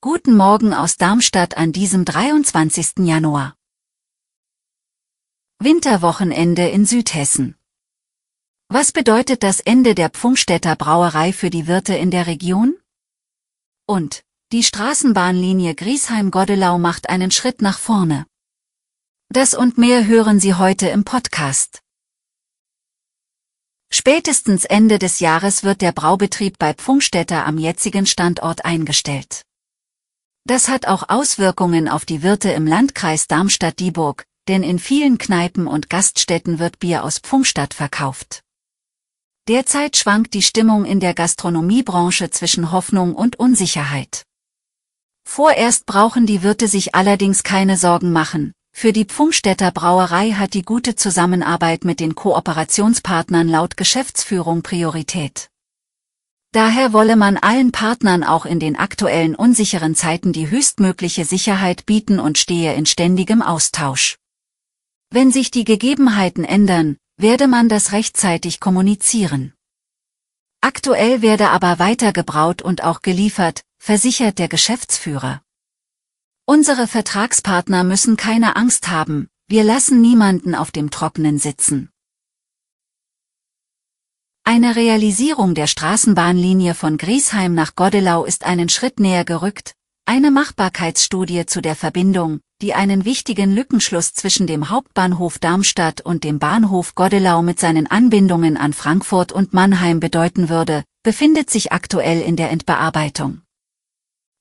Guten Morgen aus Darmstadt an diesem 23. Januar. Winterwochenende in Südhessen. Was bedeutet das Ende der Pfungstädter Brauerei für die Wirte in der Region? Und, die Straßenbahnlinie Griesheim-Godelau macht einen Schritt nach vorne. Das und mehr hören Sie heute im Podcast. Spätestens Ende des Jahres wird der Braubetrieb bei Pfungstädter am jetzigen Standort eingestellt. Das hat auch Auswirkungen auf die Wirte im Landkreis Darmstadt-Dieburg, denn in vielen Kneipen und Gaststätten wird Bier aus Pfungstadt verkauft. Derzeit schwankt die Stimmung in der Gastronomiebranche zwischen Hoffnung und Unsicherheit. Vorerst brauchen die Wirte sich allerdings keine Sorgen machen, für die Pfungstädter Brauerei hat die gute Zusammenarbeit mit den Kooperationspartnern laut Geschäftsführung Priorität. Daher wolle man allen Partnern auch in den aktuellen unsicheren Zeiten die höchstmögliche Sicherheit bieten und stehe in ständigem Austausch. Wenn sich die Gegebenheiten ändern, werde man das rechtzeitig kommunizieren. Aktuell werde aber weiter gebraut und auch geliefert, versichert der Geschäftsführer. Unsere Vertragspartner müssen keine Angst haben, wir lassen niemanden auf dem Trockenen sitzen. Eine Realisierung der Straßenbahnlinie von Griesheim nach Godelau ist einen Schritt näher gerückt, eine Machbarkeitsstudie zu der Verbindung, die einen wichtigen Lückenschluss zwischen dem Hauptbahnhof Darmstadt und dem Bahnhof Godelau mit seinen Anbindungen an Frankfurt und Mannheim bedeuten würde, befindet sich aktuell in der Endbearbeitung.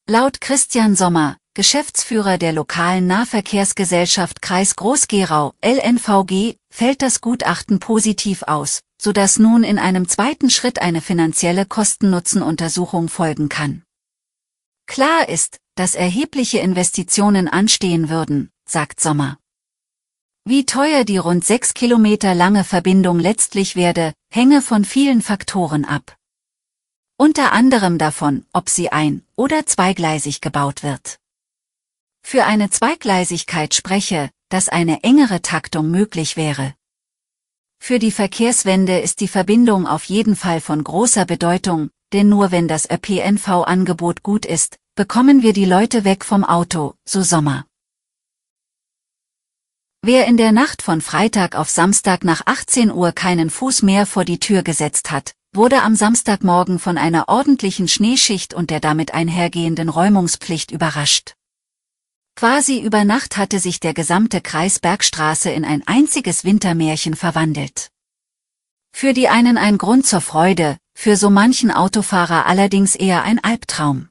Laut Christian Sommer, Geschäftsführer der lokalen Nahverkehrsgesellschaft Kreis Groß-Gerau, LNVG, fällt das Gutachten positiv aus, so dass nun in einem zweiten Schritt eine finanzielle Kosten-Nutzen-Untersuchung folgen kann. Klar ist, dass erhebliche Investitionen anstehen würden, sagt Sommer. Wie teuer die rund sechs Kilometer lange Verbindung letztlich werde, hänge von vielen Faktoren ab. Unter anderem davon, ob sie ein- oder zweigleisig gebaut wird für eine Zweigleisigkeit spreche, dass eine engere Taktung möglich wäre. Für die Verkehrswende ist die Verbindung auf jeden Fall von großer Bedeutung, denn nur wenn das ÖPNV-Angebot gut ist, bekommen wir die Leute weg vom Auto, so Sommer. Wer in der Nacht von Freitag auf Samstag nach 18 Uhr keinen Fuß mehr vor die Tür gesetzt hat, wurde am Samstagmorgen von einer ordentlichen Schneeschicht und der damit einhergehenden Räumungspflicht überrascht. Quasi über Nacht hatte sich der gesamte Kreis Bergstraße in ein einziges Wintermärchen verwandelt. Für die einen ein Grund zur Freude, für so manchen Autofahrer allerdings eher ein Albtraum.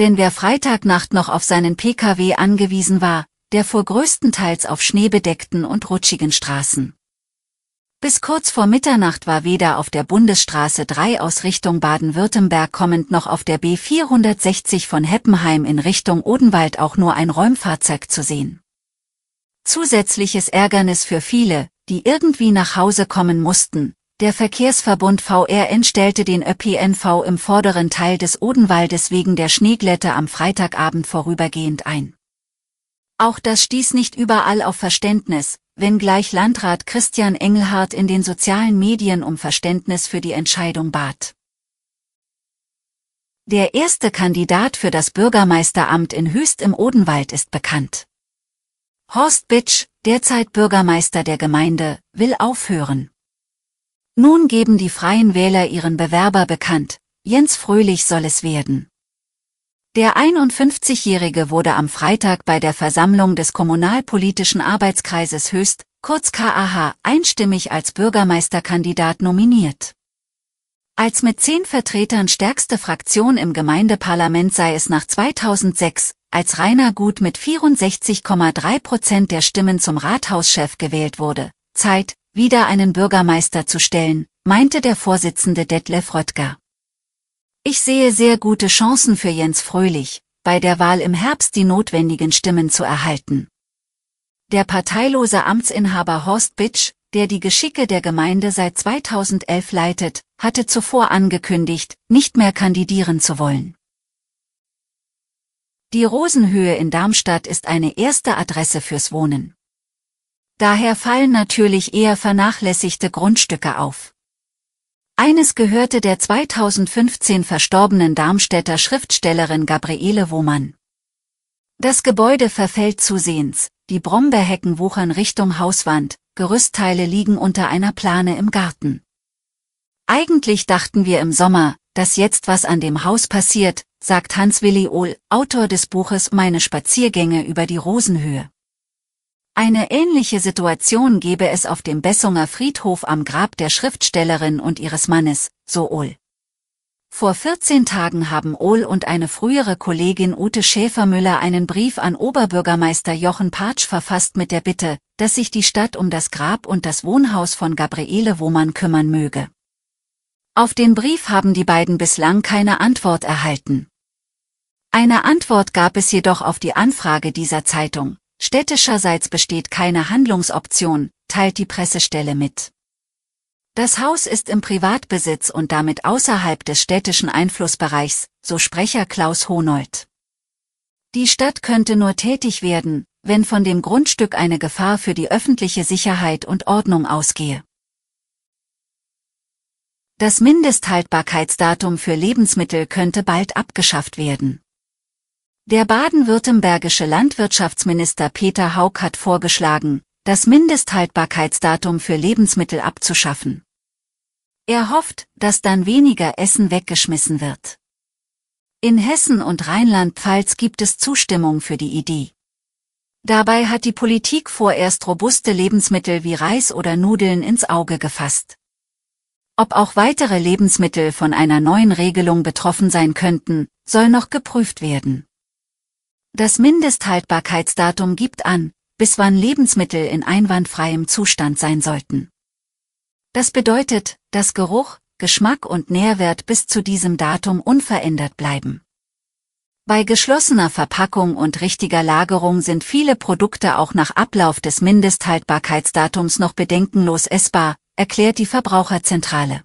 Denn wer Freitagnacht noch auf seinen Pkw angewiesen war, der fuhr größtenteils auf schneebedeckten und rutschigen Straßen. Bis kurz vor Mitternacht war weder auf der Bundesstraße 3 aus Richtung Baden-Württemberg kommend noch auf der B460 von Heppenheim in Richtung Odenwald auch nur ein Räumfahrzeug zu sehen. Zusätzliches Ärgernis für viele, die irgendwie nach Hause kommen mussten. Der Verkehrsverbund VRN stellte den ÖPNV im vorderen Teil des Odenwaldes wegen der Schneeglätte am Freitagabend vorübergehend ein. Auch das stieß nicht überall auf Verständnis, wenngleich Landrat Christian Engelhardt in den sozialen Medien um Verständnis für die Entscheidung bat. Der erste Kandidat für das Bürgermeisteramt in Hüst im Odenwald ist bekannt. Horst Bitsch, derzeit Bürgermeister der Gemeinde, will aufhören. Nun geben die Freien Wähler ihren Bewerber bekannt, Jens Fröhlich soll es werden. Der 51-Jährige wurde am Freitag bei der Versammlung des Kommunalpolitischen Arbeitskreises Höchst, kurz KAH, einstimmig als Bürgermeisterkandidat nominiert. Als mit zehn Vertretern stärkste Fraktion im Gemeindeparlament sei es nach 2006, als Rainer Gut mit 64,3 Prozent der Stimmen zum Rathauschef gewählt wurde, Zeit, wieder einen Bürgermeister zu stellen, meinte der Vorsitzende Detlef Röttger. Ich sehe sehr gute Chancen für Jens Fröhlich, bei der Wahl im Herbst die notwendigen Stimmen zu erhalten. Der parteilose Amtsinhaber Horst Bitsch, der die Geschicke der Gemeinde seit 2011 leitet, hatte zuvor angekündigt, nicht mehr kandidieren zu wollen. Die Rosenhöhe in Darmstadt ist eine erste Adresse fürs Wohnen. Daher fallen natürlich eher vernachlässigte Grundstücke auf. Eines gehörte der 2015 verstorbenen Darmstädter Schriftstellerin Gabriele Wohmann. Das Gebäude verfällt zusehends, die Brombeerhecken wuchern Richtung Hauswand, Gerüstteile liegen unter einer Plane im Garten. Eigentlich dachten wir im Sommer, dass jetzt was an dem Haus passiert, sagt Hans-Willi Ohl, Autor des Buches Meine Spaziergänge über die Rosenhöhe. Eine ähnliche Situation gebe es auf dem Bessunger Friedhof am Grab der Schriftstellerin und ihres Mannes, so Ohl. Vor 14 Tagen haben Ohl und eine frühere Kollegin Ute Schäfermüller einen Brief an Oberbürgermeister Jochen Patsch verfasst mit der Bitte, dass sich die Stadt um das Grab und das Wohnhaus von Gabriele Wohmann kümmern möge. Auf den Brief haben die beiden bislang keine Antwort erhalten. Eine Antwort gab es jedoch auf die Anfrage dieser Zeitung. Städtischerseits besteht keine Handlungsoption, teilt die Pressestelle mit. Das Haus ist im Privatbesitz und damit außerhalb des städtischen Einflussbereichs, so Sprecher Klaus Honold. Die Stadt könnte nur tätig werden, wenn von dem Grundstück eine Gefahr für die öffentliche Sicherheit und Ordnung ausgehe. Das Mindesthaltbarkeitsdatum für Lebensmittel könnte bald abgeschafft werden. Der baden-württembergische Landwirtschaftsminister Peter Haug hat vorgeschlagen, das Mindesthaltbarkeitsdatum für Lebensmittel abzuschaffen. Er hofft, dass dann weniger Essen weggeschmissen wird. In Hessen und Rheinland-Pfalz gibt es Zustimmung für die Idee. Dabei hat die Politik vorerst robuste Lebensmittel wie Reis oder Nudeln ins Auge gefasst. Ob auch weitere Lebensmittel von einer neuen Regelung betroffen sein könnten, soll noch geprüft werden. Das Mindesthaltbarkeitsdatum gibt an, bis wann Lebensmittel in einwandfreiem Zustand sein sollten. Das bedeutet, dass Geruch, Geschmack und Nährwert bis zu diesem Datum unverändert bleiben. Bei geschlossener Verpackung und richtiger Lagerung sind viele Produkte auch nach Ablauf des Mindesthaltbarkeitsdatums noch bedenkenlos essbar, erklärt die Verbraucherzentrale.